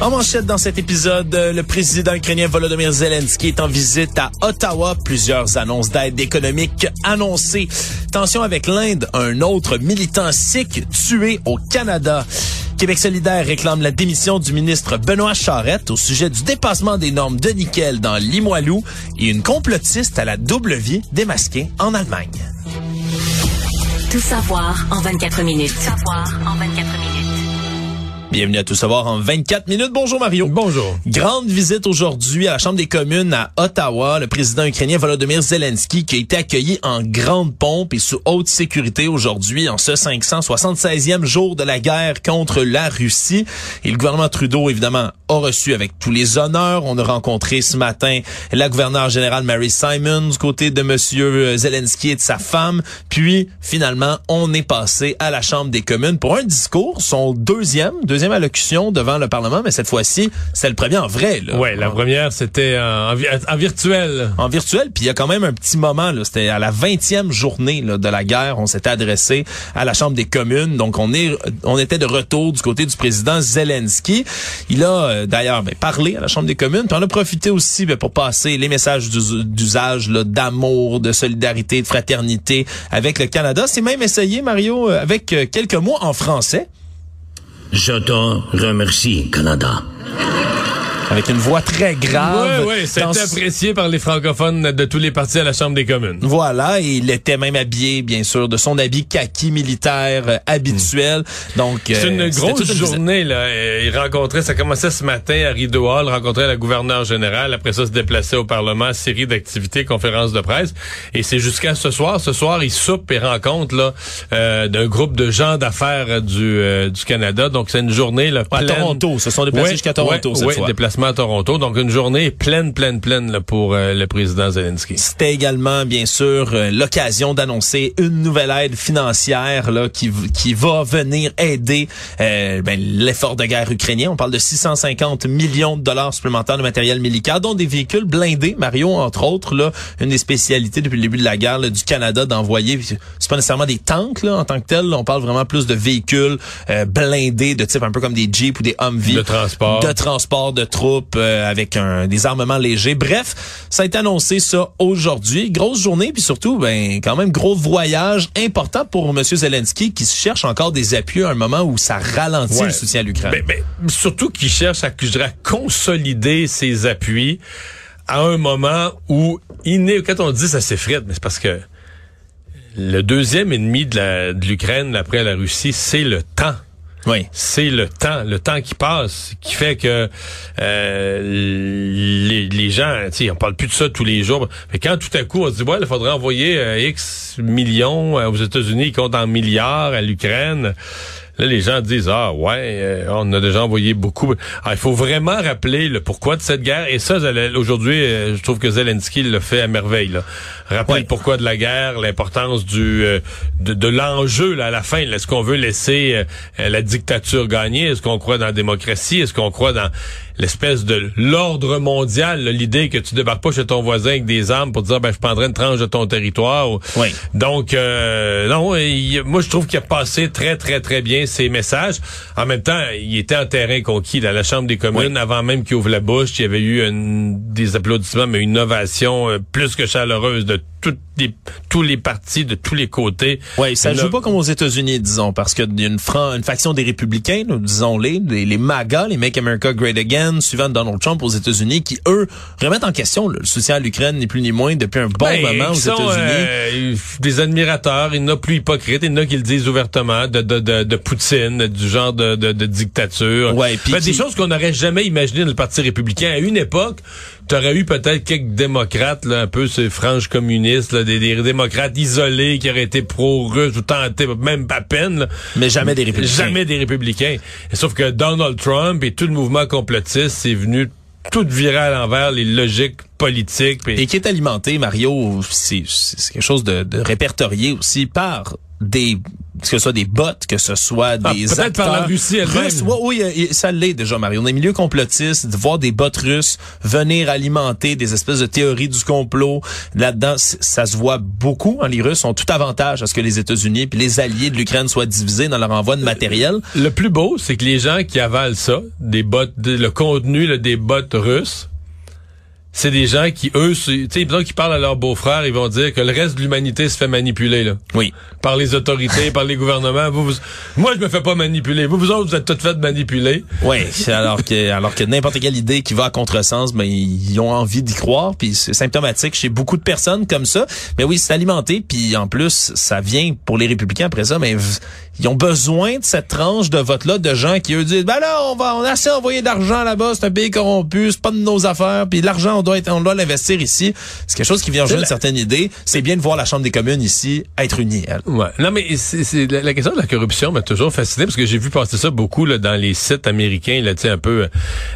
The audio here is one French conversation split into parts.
En manchette dans cet épisode, le président ukrainien Volodymyr Zelensky est en visite à Ottawa. Plusieurs annonces d'aide économique annoncées. Tension avec l'Inde, un autre militant sikh tué au Canada. Québec solidaire réclame la démission du ministre Benoît Charette au sujet du dépassement des normes de nickel dans Limoilou et une complotiste à la double vie démasquée en Allemagne. Tout savoir en 24 minutes. Tout savoir en 24 minutes. Bienvenue à Tout savoir en 24 minutes. Bonjour Mario. Bonjour. Grande visite aujourd'hui à la Chambre des communes à Ottawa. Le président ukrainien Volodymyr Zelensky qui a été accueilli en grande pompe et sous haute sécurité aujourd'hui en ce 576e jour de la guerre contre la Russie. Et le gouvernement Trudeau, évidemment, a reçu avec tous les honneurs. On a rencontré ce matin la gouverneure générale Mary Simon du côté de monsieur Zelensky et de sa femme. Puis, finalement, on est passé à la Chambre des communes pour un discours, son deuxième, deuxième allocution devant le Parlement, mais cette fois-ci, c'est le premier en vrai. Là. Ouais, la première, c'était en, en, virtuel. En virtuel, puis il y a quand même un petit moment, c'était à la 20e journée là, de la guerre, on s'était adressé à la Chambre des communes, donc on est on était de retour du côté du président Zelensky. Il a euh, d'ailleurs ben, parlé à la Chambre des communes, puis on a profité aussi ben, pour passer les messages d'usage d'amour, de solidarité, de fraternité avec le Canada. C'est même essayé, Mario, euh, avec euh, quelques mots en français. Je te remercie, Canada. Avec une voix très grave. Oui, oui, c'était apprécié par les francophones de tous les partis à la Chambre des communes. Voilà, et il était même habillé, bien sûr, de son habit kaki militaire euh, habituel. Donc, c'est une grosse journée là. Il rencontrait, ça commençait ce matin à Rideau Hall, rencontrait la gouverneure générale. Après ça, se déplaçait au Parlement, série d'activités, conférences de presse. Et c'est jusqu'à ce soir. Ce soir, il soupe et rencontre là euh, d'un groupe de gens d'affaires du euh, du Canada. Donc c'est une journée là. À Toronto, se sont déplacés jusqu'à Toronto ouais, cette ouais, fois. Déplacement à Toronto. Donc une journée pleine, pleine, pleine là, pour euh, le président Zelensky. C'était également, bien sûr, euh, l'occasion d'annoncer une nouvelle aide financière là qui, qui va venir aider euh, ben, l'effort de guerre ukrainien. On parle de 650 millions de dollars supplémentaires de matériel militaire, dont des véhicules blindés. Mario, entre autres, là, une des spécialités depuis le début de la guerre là, du Canada d'envoyer, c'est pas nécessairement des tanks là, en tant que tel. on parle vraiment plus de véhicules euh, blindés de type un peu comme des Jeeps ou des Humvee. De transport. De transport de troupes euh, avec un, des armements légers. Bref, ça a été annoncé ça aujourd'hui. Grosse journée, puis surtout, ben quand même gros voyage important pour M. Zelensky qui cherche encore des appuis à un moment où ça ralentit Ouais. le soutien à l'Ukraine. Ben, ben, surtout qu'il cherche à, je dirais, à consolider ses appuis à un moment où n'est, quand on dit ça s'effrite, mais c'est parce que le deuxième ennemi de l'Ukraine après la Russie, c'est le temps. Oui. C'est le temps, le temps qui passe, qui fait que euh, les, gens, tu on parle plus de ça tous les jours. Mais quand tout à coup on se dit, ouais, il faudrait envoyer euh, X millions euh, aux États-Unis, ils comptent en milliards à l'Ukraine. Là, les gens disent, ah ouais, euh, on a déjà envoyé beaucoup. Ah, il faut vraiment rappeler le pourquoi de cette guerre. Et ça, aujourd'hui, euh, je trouve que Zelensky le fait à merveille. Là. Ouais. le pourquoi de la guerre, l'importance du euh, de, de l'enjeu là, à la fin. Est-ce qu'on veut laisser la dictature gagner? Est-ce qu'on croit dans la démocratie? Est-ce qu'on croit dans l'espèce de l'ordre mondial? L'idée que tu débarques pas chez ton voisin avec des armes pour dire, ben, je prendrai une tranche de ton territoire. ou- Oui. donc, euh, non, il- moi, je trouve qu'il a passé très, très, très bien ses messages. En même temps, il était en terrain conquis, à la Chambre des communes, avant même qu'il ouvre la bouche. Il y avait eu une- des applaudissements, mais une ovation euh, plus que chaleureuse de toutes les, tous les partis, de tous les côtés. Oui, ça Une- joue pas comme aux États-Unis, disons, parce qu'il y a une, fran- une faction des républicains, disons-les, les, les MAGA, les Make America Great Again, suivant Donald Trump aux États-Unis, qui, eux, remettent en question là, le soutien à l'Ukraine, ni plus ni moins, depuis un bon Ben, moment aux États-Unis. euh, des admirateurs, il y en a plus hypocrites, il y en a qui le disent ouvertement, de, de, de, de Poutine, du genre de, de, de dictature. Ouais, Ben, qui- Des choses qu'on n'aurait jamais imaginées dans le Parti républicain. À une époque, tu aurais eu peut-être quelques démocrates, là, un peu ces franges communistes, là, des, des démocrates isolés qui auraient été pro-russes ou tentés, même à peine. là. Mais jamais des républicains. Jamais des républicains. Et sauf que Donald Trump et tout le mouvement complotiste, c'est venu tout virer à l'envers les logiques politiques. Et qui est alimenté, Mario, c'est c'est quelque chose de, de répertorié aussi par des que ce soit des bots, que ce soit Ah, des peut-être par la acteurs Russie elle-même. russes. Oui, euh, ça l'est déjà, Mario. Dans les milieux complotistes, de voir des bots russes venir alimenter des espèces de théories du complot là-dedans, ça se voit beaucoup. hein. Les Russes ont tout avantage à ce que les États-Unis puis les alliés de l'Ukraine soient divisés dans leur envoi de matériel. Le plus beau, c'est que les gens qui avalent ça, des bots, de- le contenu là, des bots russes, c'est des gens qui, eux, tu sais, qu'ils parlent à leurs beaux-frères, ils vont dire que le reste de l'humanité se fait manipuler, là. Oui. Par les autorités, par les gouvernements. Vous, vous- moi, je me fais pas manipuler. Vous, vous autres, vous êtes toutes faites manipuler. Oui, alors que alors que n'importe quelle idée qui va à contresens, ben ils ont envie d'y croire, puis c'est symptomatique chez beaucoup de personnes comme ça. Mais oui, c'est alimenté, puis en plus ça vient pour les républicains après ça, mais ils ont besoin de cette tranche de vote là de gens qui eux disent ben là on va on a assez envoyé d'argent là-bas, c'est un pays corrompu, c'est pas de nos affaires, puis l'argent on doit être on doit l'investir ici. C'est quelque chose qui vient rejoindre la- certaines idées. C'est bien de voir la Chambre des communes ici être unie. elle. Ouais. Non, mais c'est c'est- la, la question de la corruption m'a toujours fasciné parce que j'ai vu passer ça beaucoup là, dans les sites américains, là, tu sais, un peu,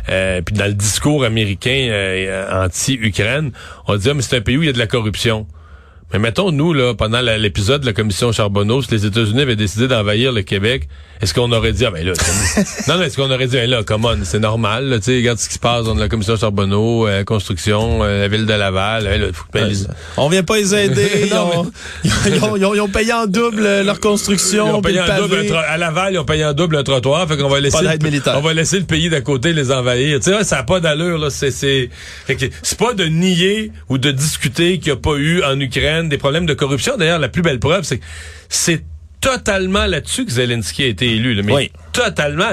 euh, puis dans le discours américain euh, anti-Ukraine, on dit ah, mais c'est un pays où il y a de la corruption. Mais mettons, nous, là, pendant l'épisode de la commission Charbonneau, si les États-Unis avaient décidé d'envahir le Québec, est-ce qu'on aurait dit, ah ben là, c'est- non, non, est-ce qu'on aurait dit, hey, là, come on, c'est normal, là, tu sais, regarde ce qui se passe dans la commission Charbonneau, euh, construction, euh, la ville de Laval, hey, là, faut que- Ouais, on vient pas les aider. ils, Non, ont, ils, ont, ils ont- ils ont payé en double euh, leur construction. Ils ont payé le un double, à Laval, ils ont payé un double un trottoir, fait qu'on va laisser, le, on va laisser le pays d'à côté les envahir. Tu sais, ça n'a pas d'allure, là. C'est, c'est, fait que c'est pas de nier ou de discuter qu'il n'y a pas eu en Ukraine des problèmes de corruption. D'ailleurs, la plus belle preuve, c'est que c'est totalement là-dessus que Zelensky a été élu, là. Mais Oui. totalement.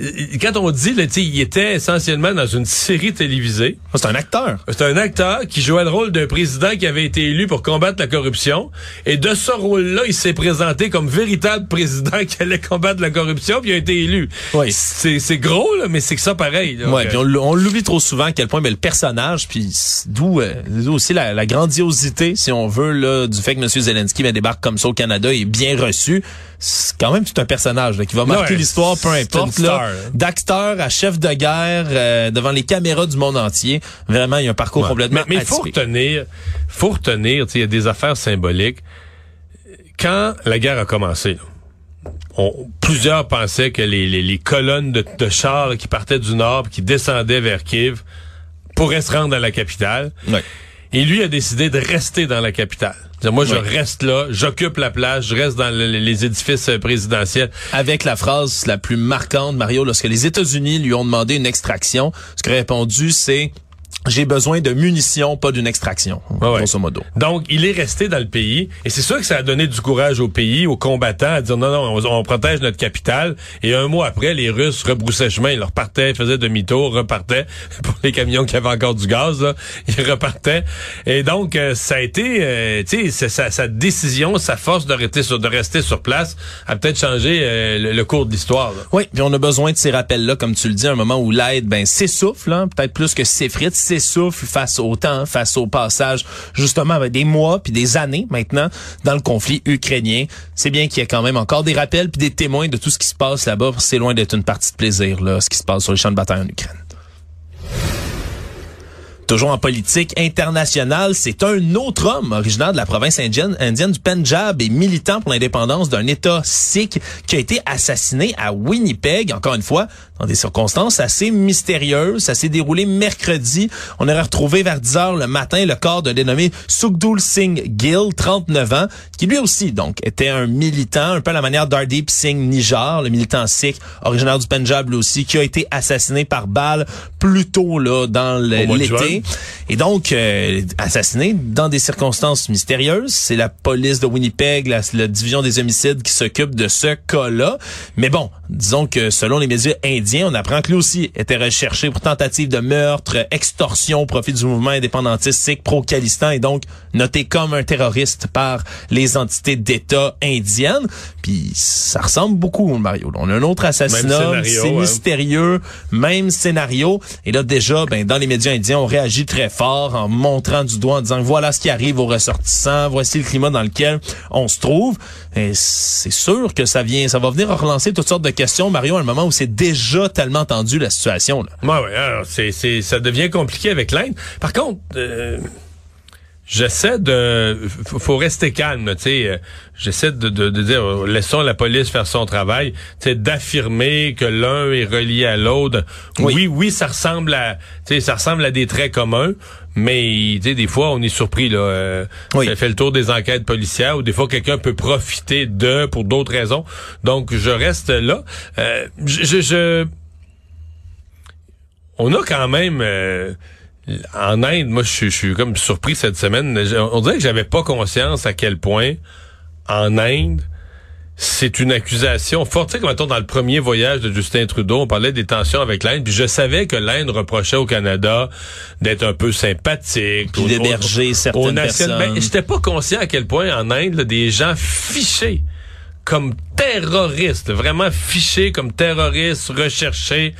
Euh, Quand on dit, là, il était essentiellement dans une série télévisée. C'est un acteur. C'est un acteur qui jouait le rôle d'un président qui avait été élu pour combattre la corruption. Et de ce rôle-là, il s'est présenté comme véritable président qui allait combattre la corruption, puis il a été élu. Oui. C'est c'est gros, là, mais c'est que ça pareil. là. Ouais, Donc, puis on, l'oublie trop souvent à quel point ben, le personnage, puis d'où euh, aussi la, la grandiosité, si on veut, là, du fait que M. Zelensky ben, débarque comme ça au Canada est bien reçu. C'est quand même tout un personnage là, qui va marquer Ouais, l'histoire, peu c'est importe. D'acteur à chef de guerre euh, devant les caméras du monde entier. Vraiment, il y a un parcours Ouais. complètement Mais il faut retenir, faut retenir, tu sais, il y a des affaires symboliques. Quand la guerre a commencé, là, on- plusieurs pensaient que les, les- les colonnes de, de chars là, qui partaient du nord, qui descendaient vers Kiev, pourraient se rendre à la capitale. Ouais. Et lui a décidé de rester dans la capitale. Moi, je reste là, j'occupe la place, je reste dans le- les édifices euh, présidentiels. avec la phrase la plus marquante, Mario, lorsque les États-Unis lui ont demandé une extraction, ce qu'il a répondu, c'est j'ai besoin de munitions, pas d'une extraction, Ouais, ouais. grosso modo. Donc, il est resté dans le pays. Et c'est sûr que ça a donné du courage au pays, aux combattants, à dire non, non, on, on protège notre capitale. Et un mois après, les Russes rebroussaient chemin. Ils repartaient, faisaient demi-tour, repartaient. Pour les camions qui avaient encore du gaz, là, ils repartaient. Et donc, euh, ça a été, euh, tu sais, sa, sa décision, sa force de rester sur, de rester sur place a peut-être changé euh, le, le cours de l'histoire. Oui, puis on a besoin de ces rappels-là, comme tu le dis, à un moment où l'aide ben, s'essouffle, hein, peut-être plus que s'effrite, face au temps, face au passage, justement, des mois puis des années maintenant dans le conflit ukrainien. C'est bien qu'il y ait quand même encore des rappels puis des témoins de tout ce qui se passe là-bas. C'est loin d'être une partie de plaisir, là, ce qui se passe sur les champs de bataille en Ukraine. Toujours en politique internationale, c'est un autre homme originaire de la province indienne, indienne du Punjab et militant pour l'indépendance d'un État sikh qui a été assassiné à Winnipeg, encore une fois, dans des circonstances assez mystérieuses. Ça s'est déroulé mercredi. On aurait retrouvé vers 10 heures le matin le corps d'un dénommé Sukhdul Singh Gill, 39 ans, qui lui aussi, donc, était un militant, un peu à la manière d'Ardeep Singh Nijar, le militant sikh, originaire du Punjab lui aussi, qui a été assassiné par balle plus tôt, là, dans l'été. Et donc, euh, assassiné dans des circonstances mystérieuses. C'est la police de Winnipeg, la, la division des homicides qui s'occupe de ce cas-là. Mais bon, disons que selon les médias indiens, on apprend que lui aussi était recherché pour tentative de meurtre, extorsion au profit du mouvement indépendantiste sikh pro-Khalistan et donc noté comme un terroriste par les entités d'État indiennes. Puis ça ressemble beaucoup, Mario. On a un autre assassinat, c'est hein. mystérieux, même scénario. Et là, déjà, ben, dans les médias indiens, on réagit très fort en montrant du doigt, en disant voilà ce qui arrive aux ressortissants, voici le climat dans lequel on se trouve. C'est sûr que ça vient, ça va venir relancer toutes sortes de question, Mario, à un moment où c'est déjà tellement tendu la situation. Là. Ouais, ouais, alors, c'est, ça devient compliqué avec l'Inde. Par contre, euh, j'essaie de, faut, rester calme, tu sais. euh, J'essaie de, de, de dire, euh, laissons la police faire son travail, tu sais, d'affirmer que l'un est relié à l'autre. Oui. Oui. oui, ça ressemble à, tu sais, ça ressemble à des traits communs, mais tu sais, des fois, on est surpris là. euh, Oui. Ça fait le tour des enquêtes policières, ou des fois, quelqu'un peut profiter de pour d'autres raisons. Donc, je reste là. Euh, je, je- je- on a quand même euh, en Inde, moi je suis- je suis comme surpris cette semaine. On dirait que j'avais pas conscience à quel point en Inde c'est une accusation forte. Tu sais, mettons, dans le premier voyage de Justin Trudeau, on parlait des tensions avec l'Inde, puis je savais que l'Inde reprochait au Canada d'être un peu sympathique. Puis d'héberger certaines nation- personnes. Ben, j'étais pas conscient à quel point en Inde, là, des gens fichés comme terroristes, vraiment fichés comme terroristes, recherchés,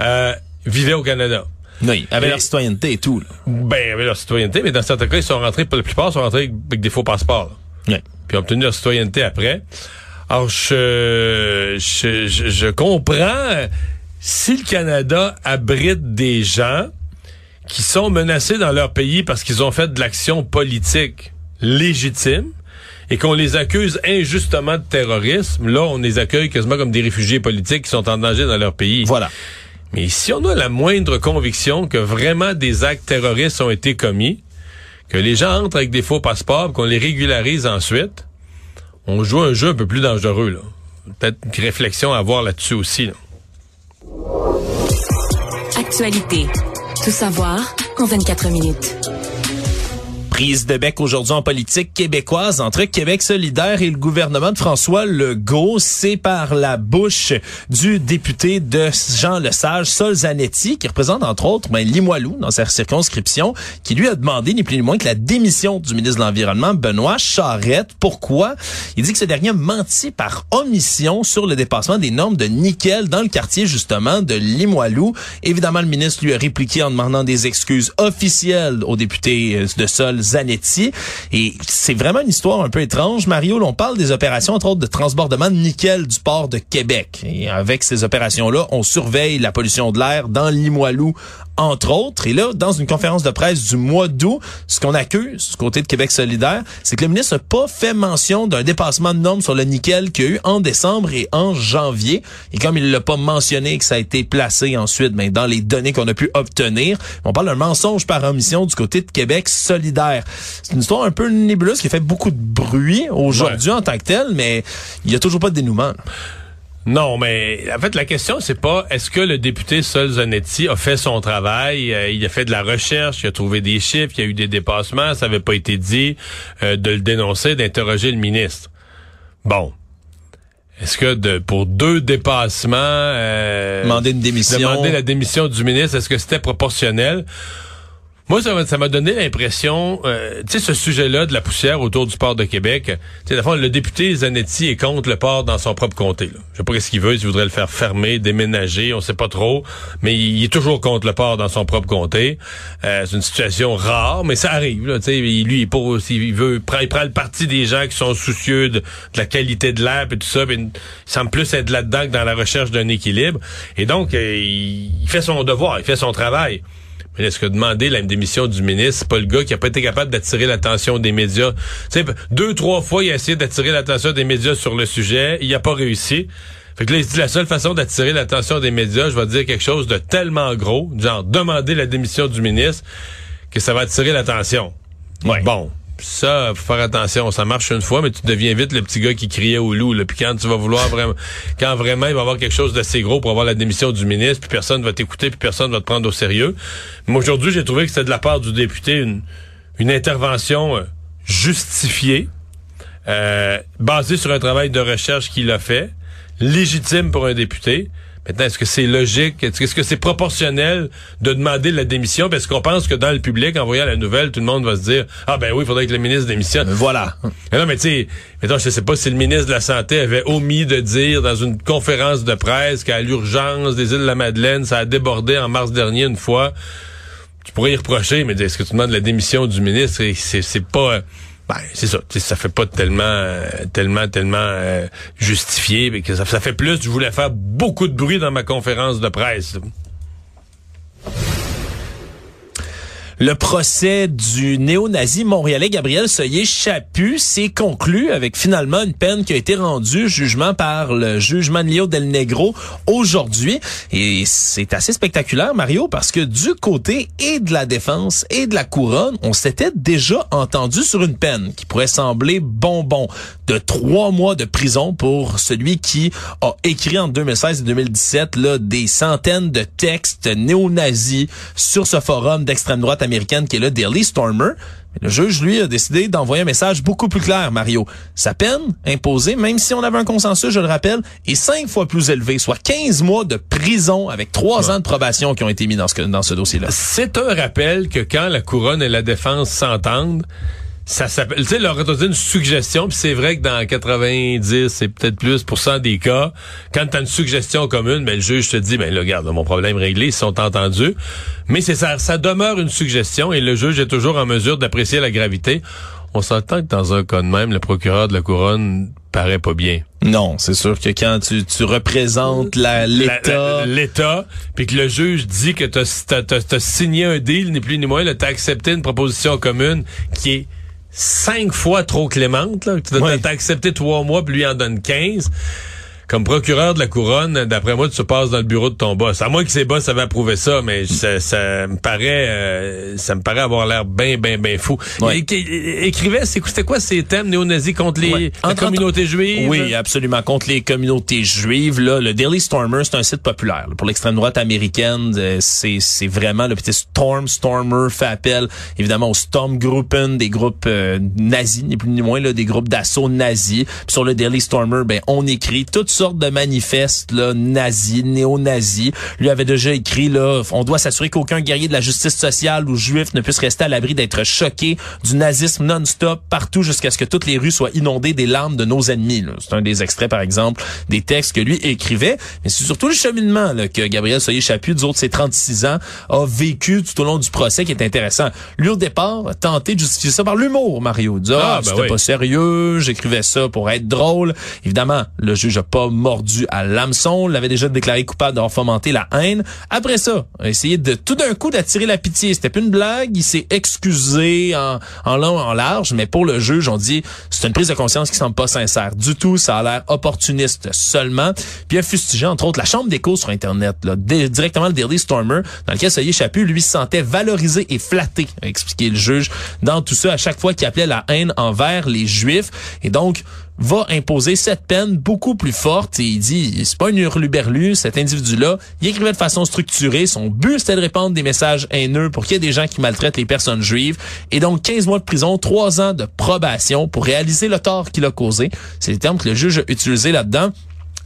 euh, vivaient au Canada. Oui, avec Et- leur citoyenneté et tout. Là. Ben, avec leur citoyenneté, mais dans certains cas, ils sont rentrés, pour la plupart, sont rentrés avec des faux passeports. là. Oui. Puis ont obtenu leur citoyenneté après. Alors, je, je, je, je comprends euh, si le Canada abrite des gens qui sont menacés dans leur pays parce qu'ils ont fait de l'action politique légitime et qu'on les accuse injustement de terrorisme, là, on les accueille quasiment comme des réfugiés politiques qui sont en danger dans leur pays. Voilà. Mais si on a la moindre conviction que vraiment des actes terroristes ont été commis, que les gens entrent avec des faux passeports, qu'on les régularise ensuite, on joue un jeu un peu plus dangereux. là. Peut-être une réflexion à avoir là-dessus aussi. Actualité. Tout savoir en 24 minutes. Prise de bec aujourd'hui en politique québécoise entre Québec solidaire et le gouvernement de François Legault. C'est par la bouche du député de Jean Lesage, Sol Zanetti, qui représente entre autres ben, Limoilou dans sa circonscription, qui lui a demandé ni plus ni moins que la démission du ministre de l'Environnement, Benoît Charette. Pourquoi? Il dit que ce dernier a menti par omission sur le dépassement des normes de nickel dans le quartier justement de Limoilou. Évidemment, le ministre lui a répliqué en demandant des excuses officielles au député de Sol Zanetti. Et c'est vraiment une histoire un peu étrange. Mario, là, on parle des opérations, entre autres, de transbordement de nickel du port de Québec. Et avec ces opérations-là, on surveille la pollution de l'air dans Limoilou, entre autres. Et là, dans une conférence de presse du mois d'août, ce qu'on accuse du côté de Québec solidaire, c'est que le ministre n'a pas fait mention d'un dépassement de normes sur le nickel qu'il y a eu en décembre et en janvier. Et comme il l'a pas mentionné que ça a été placé ensuite ben, dans les données qu'on a pu obtenir, on parle d'un mensonge par omission du côté de Québec solidaire. C'est une histoire un peu nébuleuse qui a fait beaucoup de bruit aujourd'hui en tant que tel, mais il y a toujours pas de dénouement. Non, mais en fait, la question, c'est pas est-ce que le député Sol Zanetti a fait son travail, euh, il a fait de la recherche, il a trouvé des chiffres, il y a eu des dépassements, ça avait pas été dit, euh, de le dénoncer, d'interroger le ministre. Bon. Est-ce que de, pour deux dépassements, euh, Demander une démission. demander la démission du ministre, est-ce que c'était proportionnel? Moi, ça m'a- donné l'impression, euh, tu sais, ce sujet-là de la poussière autour du port de Québec, tu sais, fond, le député Zanetti est contre le port dans son propre comté. Je sais pas ce qu'il veut, s'il voudrait le faire fermer, déménager, on sait pas trop, mais il est toujours contre le port dans son propre comté. Euh, c'est une situation rare, mais ça arrive. Là, lui, il, pas, il veut, il prend, il prend le parti des gens qui sont soucieux de, la qualité de l'air et tout ça, puis il semble plus être là-dedans que dans la recherche d'un équilibre. Et donc, euh, il fait son devoir, il fait son travail. Mais est-ce que demander la démission du ministre, c'est pas le gars qui a pas été capable d'attirer l'attention des médias? Tu sais, deux, trois fois, il a essayé d'attirer l'attention des médias sur le sujet. Il a pas réussi. Fait que là, il dit la seule façon d'attirer l'attention des médias, je vais dire quelque chose de tellement gros, genre demander la démission du ministre, que ça va attirer l'attention. Ouais. Bon. Ça, faut faire attention. Ça marche une fois, mais tu deviens vite le petit gars qui criait au loup. Là. Puis quand tu vas vouloir vraiment, quand vraiment il va y avoir quelque chose d'assez gros pour avoir la démission du ministre, puis personne va t'écouter, puis personne va te prendre au sérieux. Mais aujourd'hui, j'ai trouvé que c'était de la part du député une, intervention euh, justifiée, euh, basée sur un travail de recherche qu'il a fait, légitime pour un député. Maintenant, est-ce que c'est logique? Est-ce que c'est proportionnel de demander la démission? Parce qu'on pense que dans le public, en voyant la nouvelle, tout le monde va se dire Ah ben oui, il faudrait que le ministre démissionne. Voilà. Mais non, mais tu sais, mettons, je sais pas si le ministre de la Santé avait omis de dire dans une conférence de presse qu'à l'urgence des îles de la Madeleine, ça a débordé en mars dernier une fois. Tu pourrais y reprocher, mais est-ce que tu demandes la démission du ministre? C'est pas... Ben, c'est ça. Ça fait pas tellement, euh, tellement, tellement euh, justifié, mais que ça, ça fait plus. Je voulais faire beaucoup de bruit dans ma conférence de presse. Le procès du néo-nazi montréalais Gabriel Soyer-Chaput s'est conclu avec finalement une peine qui a été rendue, jugement par le juge Manlio Del Negro aujourd'hui. Et c'est assez spectaculaire, Mario, parce que du côté et de la défense et de la couronne, on s'était déjà entendu sur une peine qui pourrait sembler bonbon de trois mois de prison pour celui qui a écrit en 2016 et 2017 là, des centaines de textes néo-nazis sur ce forum d'extrême droite américaine qui est le Daily Stormer. Le juge, lui, a décidé d'envoyer un message beaucoup plus clair, Mario. Sa peine imposée, même si on avait un consensus, je le rappelle, est cinq fois plus élevée, soit 15 mois de prison avec trois ans de probation qui ont été mis dans ce, dans ce dossier-là. C'est un rappel que quand la couronne et la défense s'entendent, ça s'appelle, tu sais, leur a donné une suggestion, puis c'est vrai que dans 90, c'est peut-être plus pour cent des cas, quand tu as une suggestion commune, ben, le juge te dit, ben là, regarde, mon problème réglé, ils sont entendus. Mais c'est ça, ça demeure une suggestion et le juge est toujours en mesure d'apprécier la gravité. On s'entend que dans un cas de même, le procureur de la couronne paraît pas bien. Non, c'est sûr que quand tu, tu représentes l'État... L'État, puis que le juge dit que tu as, signé un deal, ni plus ni moins, tu as accepté une proposition commune qui est cinq fois trop clémente. Là. Tu as accepté trois mois, puis lui en donne 15 comme procureur de la couronne, d'après moi, tu passes dans le bureau de ton boss. À moins que ses boss avaient approuvé ça, mais ça, ça me paraît, euh, ça me paraît avoir l'air bien, bien, bien fou. Ouais. écrivait, c'était quoi ces thèmes néo-nazis contre les la communauté juive? Oui, absolument, contre les communautés juives. Là, le Daily Stormer, c'est un site populaire pour l'extrême droite américaine. Euh, c'est, c'est vraiment le petit Storm Stormer fait appel évidemment au Stormgruppen, des groupes euh, nazis, ni plus ni moins, là, des groupes d'assaut nazis. Puis sur le Daily Stormer, ben on écrit toutes sortes de manifestes là, nazis, néo-nazis. Lui avait déjà écrit là, on doit s'assurer qu'aucun guerrier de la justice sociale ou juif ne puisse rester à l'abri d'être choqué du nazisme non-stop partout jusqu'à ce que toutes les rues soient inondées des larmes de nos ennemis. C'est un des extraits, par exemple, des textes que lui écrivait. Mais c'est surtout le cheminement là, que Gabriel Soyer-Chaput, du haut de ses 36 ans, a vécu tout au long du procès qui est intéressant. Lui, au départ, a tenté de justifier ça par l'humour, Mario. Dit, ah, ah ben c'était pas sérieux, j'écrivais ça pour être drôle. Évidemment, le juge a pas mordu à l'hameçon, l'avait déjà déclaré coupable d'avoir fomenté la haine. Après ça, a essayé de tout d'un coup d'attirer la pitié. C'était plus une blague, il s'est excusé en, en long, en large, mais pour le juge, on dit c'est une prise de conscience qui semble pas sincère du tout, ça a l'air opportuniste seulement. Puis il a fustigé entre autres la chambre d'écho sur internet, directement le Daily Stormer, dans lequel Soyer Chaput lui se sentait valorisé et flatté, a expliqué le juge dans tout ça à chaque fois qu'il appelait la haine envers les juifs et donc va imposer cette peine beaucoup plus forte. Il dit, c'est pas un hurluberlu, cet individu-là. Il écrivait de façon structurée. Son but, c'était de répandre des messages haineux pour qu'il y ait des gens qui maltraitent les personnes juives. Et donc, 15 mois de prison, 3 ans de probation pour réaliser le tort qu'il a causé. C'est le terme que le juge a utilisé là-dedans.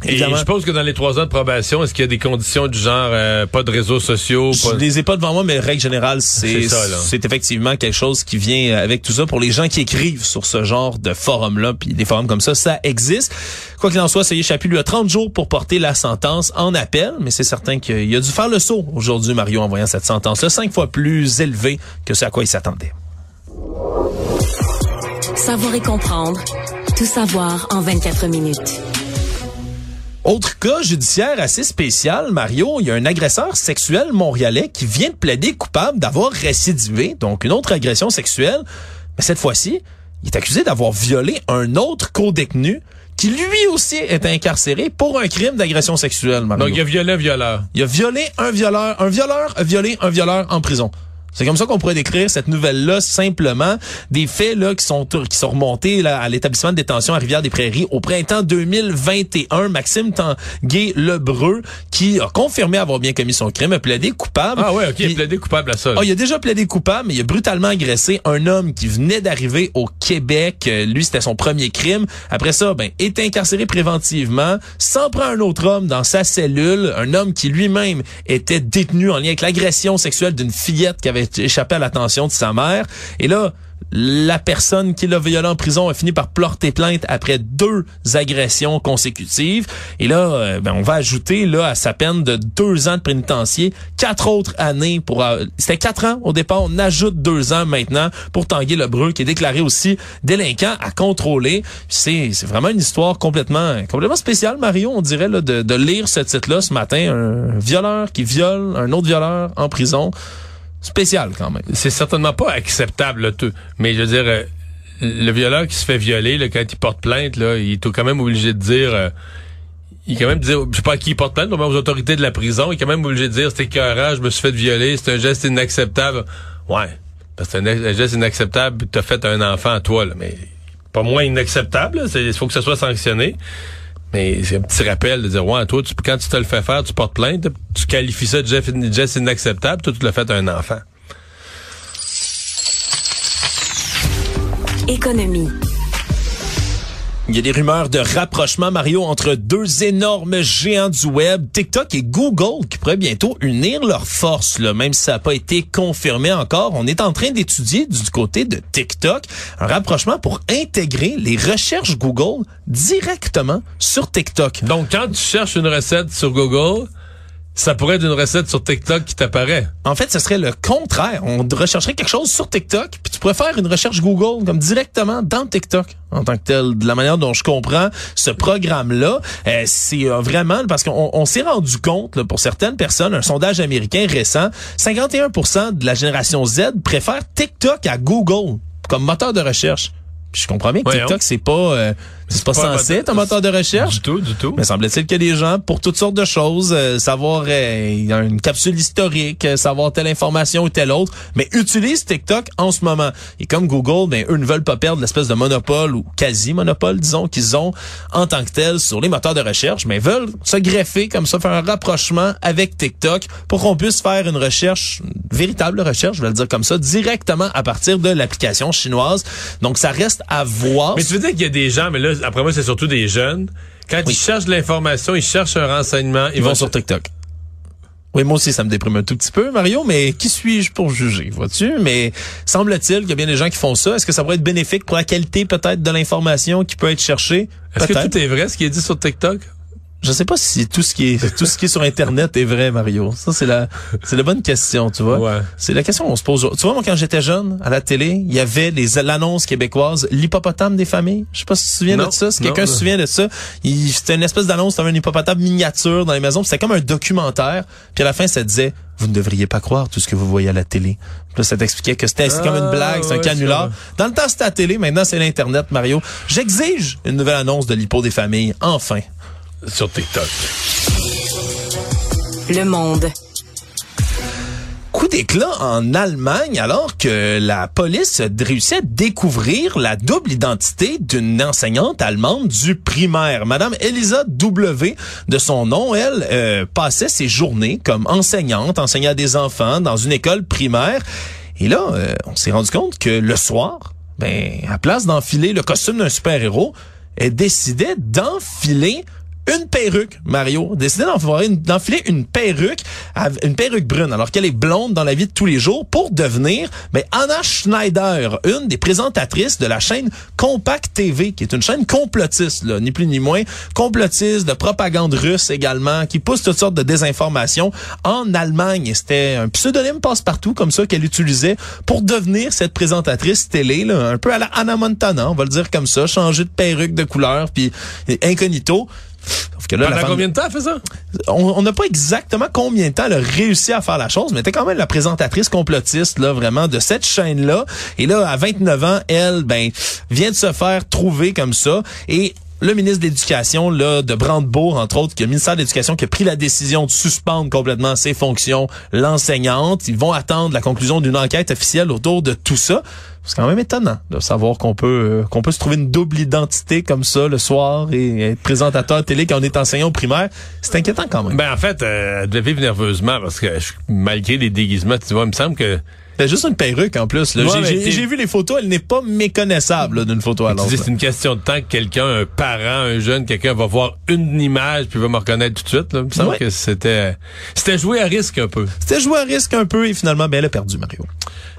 Et je suppose que dans les trois ans de probation, est-ce qu'il y a des conditions du genre euh, pas de réseaux sociaux? Pas... Je les ai pas devant moi, mais règle générale, c'est c'est effectivement quelque chose qui vient avec tout ça pour les gens qui écrivent sur ce genre de forum-là, puis des forums comme ça, ça existe. Quoi qu'il en soit, Sayer Chapu lui a 30 jours pour porter la sentence en appel, mais c'est certain qu'il a dû faire le saut aujourd'hui, Mario, en voyant cette sentence-là, cinq fois plus élevée que ce à quoi il s'attendait. Savoir et comprendre, tout savoir en 24 minutes. Autre cas judiciaire assez spécial, Mario, il y a un agresseur sexuel montréalais qui vient de plaider coupable d'avoir récidivé, donc une autre agression sexuelle. Mais cette fois-ci, il est accusé d'avoir violé un autre co-détenu qui lui aussi est incarcéré pour un crime d'agression sexuelle. Mario. Donc il a violé un violeur. Il a violé un violeur. Un violeur a violé un violeur en prison. C'est comme ça qu'on pourrait décrire cette nouvelle-là simplement. Des faits là qui sont qui sont remontés là, à l'établissement de détention à Rivière-des-Prairies au printemps 2021. Maxime Tanguay Lebreu, qui a confirmé avoir bien commis son crime, a plaidé coupable. Ah ouais, ok, il a plaidé coupable à ça. Ah, il a déjà plaidé coupable, mais il a brutalement agressé un homme qui venait d'arriver au Québec. Euh, lui, c'était son premier crime. Après ça, ben, est incarcéré préventivement, s'en prend un autre homme dans sa cellule, un homme qui lui-même était détenu en lien avec l'agression sexuelle d'une fillette qui avait échappé à l'attention de sa mère. Et là, La personne qui l'a violé en prison a fini par porter plainte après deux agressions consécutives. Et là, euh, ben, on va ajouter là à sa peine de deux ans de pénitencier quatre autres années pour. euh, C'était quatre ans au départ. On ajoute deux ans maintenant pour Tanguy Lebrun, qui est déclaré aussi délinquant à contrôler. C'est c'est vraiment une histoire complètement complètement spéciale, Mario. On dirait là, de, de lire ce titre-là ce matin. Un violeur qui viole un autre violeur en prison. Spécial quand même. C'est certainement pas acceptable, là, tout. Mais je veux dire, euh, le violeur qui se fait violer, là, quand il porte plainte, là, il est quand même obligé de dire... euh, il est quand même dire, je sais pas à qui il porte plainte, mais aux autorités de la prison, il est quand même obligé de dire, c'était écœurant, je me suis fait violer, c'est un geste inacceptable. Ouais, parce que c'est un, un geste inacceptable, t'as fait un enfant à toi, là, mais pas moins inacceptable, il faut que ça soit sanctionné. Mais c'est un petit rappel de dire, ouais, toi, tu, quand tu te le fais faire, tu portes plainte, tu qualifies ça de geste inacceptable, toi, tu l'as fait à un enfant. Économie. Il y a des rumeurs de rapprochement, Mario, entre deux énormes géants du web, TikTok et Google, qui pourraient bientôt unir leurs forces, là, même si ça n'a pas été confirmé encore. On est en train d'étudier du côté de TikTok un rapprochement pour intégrer les recherches Google directement sur TikTok. Donc, quand tu cherches une recette sur Google, ça pourrait être une recette sur TikTok qui t'apparaît. En fait, ce serait le contraire. On rechercherait quelque chose sur TikTok, puis tu pourrais faire une recherche Google comme directement dans TikTok en tant que tel. De la manière dont je comprends ce programme-là, euh, c'est euh, vraiment parce qu'on on s'est rendu compte là, pour certaines personnes, un sondage américain récent, 51% de la génération Z préfère TikTok à Google comme moteur de recherche. Puis je comprends bien que Voyons. TikTok c'est pas euh, c'est pas, censé être un moteur de recherche. Du tout, du tout. Mais semble-t-il a des gens pour toutes sortes de choses, euh, savoir euh, une capsule historique, euh, savoir telle information ou telle autre, mais utilisent TikTok en ce moment. Et comme Google, ben eux ne veulent pas perdre l'espèce de monopole ou quasi monopole, disons, qu'ils ont en tant que tel sur les moteurs de recherche, mais veulent se greffer comme ça, faire un rapprochement avec TikTok pour qu'on puisse faire une recherche, une véritable recherche, je vais le dire comme ça, directement à partir de l'application chinoise. Donc ça reste à voir. Mais tu veux dire qu'il y a des gens, mais là, après moi, c'est surtout des jeunes. Quand Oui. ils cherchent de l'information, ils cherchent un renseignement, ils, Ils vont sur TikTok. Oui, moi aussi, ça me déprime un tout petit peu, Mario, mais qui suis-je pour juger, vois-tu? Mais semble-t-il qu'il y a bien des gens qui font ça. Est-ce que ça pourrait être bénéfique pour la qualité peut-être de l'information qui peut être cherchée? Est-ce que tout est vrai, ce qui est dit sur TikTok? Je sais pas si tout ce qui est tout ce qui est sur Internet est vrai, Mario. Ça, c'est la c'est la bonne question, tu vois. Ouais. C'est la question qu'on se pose. Tu vois, moi, quand j'étais jeune, à la télé, il y avait les l'annonce québécoise, l'hippopotame des familles. Je sais pas si tu te souviens Non, de ça. Si quelqu'un se souvient de ça, c'était une espèce d'annonce, t'avais un hippopotame miniature dans les maisons. C'était comme un documentaire. Puis à la fin, ça disait, vous ne devriez pas croire tout ce que vous voyez à la télé. Là, ça t'expliquait que c'était c'est comme une Ah, blague, c'est un ouais, canular. Dans le temps, c'était la télé. Maintenant, c'est l'Internet, Mario. J'exige une nouvelle annonce de l'hippo des familles. Enfin. Sur TikTok. Le monde. Coup d'éclat en Allemagne alors que la police a réussi à découvrir la double identité d'une enseignante allemande du primaire. Madame Elisa W, de son nom, elle euh, passait ses journées comme enseignante, enseignant à des enfants dans une école primaire. Et là, euh, on s'est rendu compte que le soir, ben, à place d'enfiler le costume d'un super-héros, elle décidait d'enfiler une perruque, Mario. Décidait d'enfiler une, perruque, une perruque brune, alors qu'elle est blonde dans la vie de tous les jours, pour devenir ben, Anna Schneider, une des présentatrices de la chaîne Compact TV, qui est une chaîne complotiste, là, ni plus ni moins, complotiste de propagande russe également, qui pousse toutes sortes de désinformations en Allemagne. C'était un pseudonyme passe-partout comme ça qu'elle utilisait pour devenir cette présentatrice télé, là, un peu à la Anna Montana, on va le dire comme ça, changer de perruque de couleur, puis incognito. Sauf que là, la Pendant femme- combien de temps elle fait ça? on n'a pas exactement combien de temps elle a réussi à faire la chose, mais était quand même la présentatrice complotiste là vraiment de cette chaîne là. Et là à 29 ans, elle ben vient de se faire trouver comme ça et le ministre de l'Éducation, là, de Brandebourg, entre autres, qui le ministère de l'Éducation, qui a pris la décision de suspendre complètement ses fonctions, l'enseignante. Ils vont attendre la conclusion d'une enquête officielle autour de tout ça. C'est quand même étonnant de savoir qu'on peut euh, qu'on peut se trouver une double identité comme ça le soir et être présentateur télé quand on est enseignant au primaire. C'est inquiétant quand même. Ben, en fait, euh, elle devait vivre nerveusement parce que je- malgré les déguisements, tu vois, il me semble que Ben, juste une perruque en plus. Ouais, J'ai- vu les photos, elle n'est pas méconnaissable d'une photo à l'autre. c'est une question de temps que quelqu'un, un parent, un jeune, quelqu'un va voir une image puis va me reconnaître tout de suite. Là. Il me semble Ouais. que c'était c'était joué à risque un peu. C'était joué à risque un peu et finalement, ben, elle a perdu, Mario.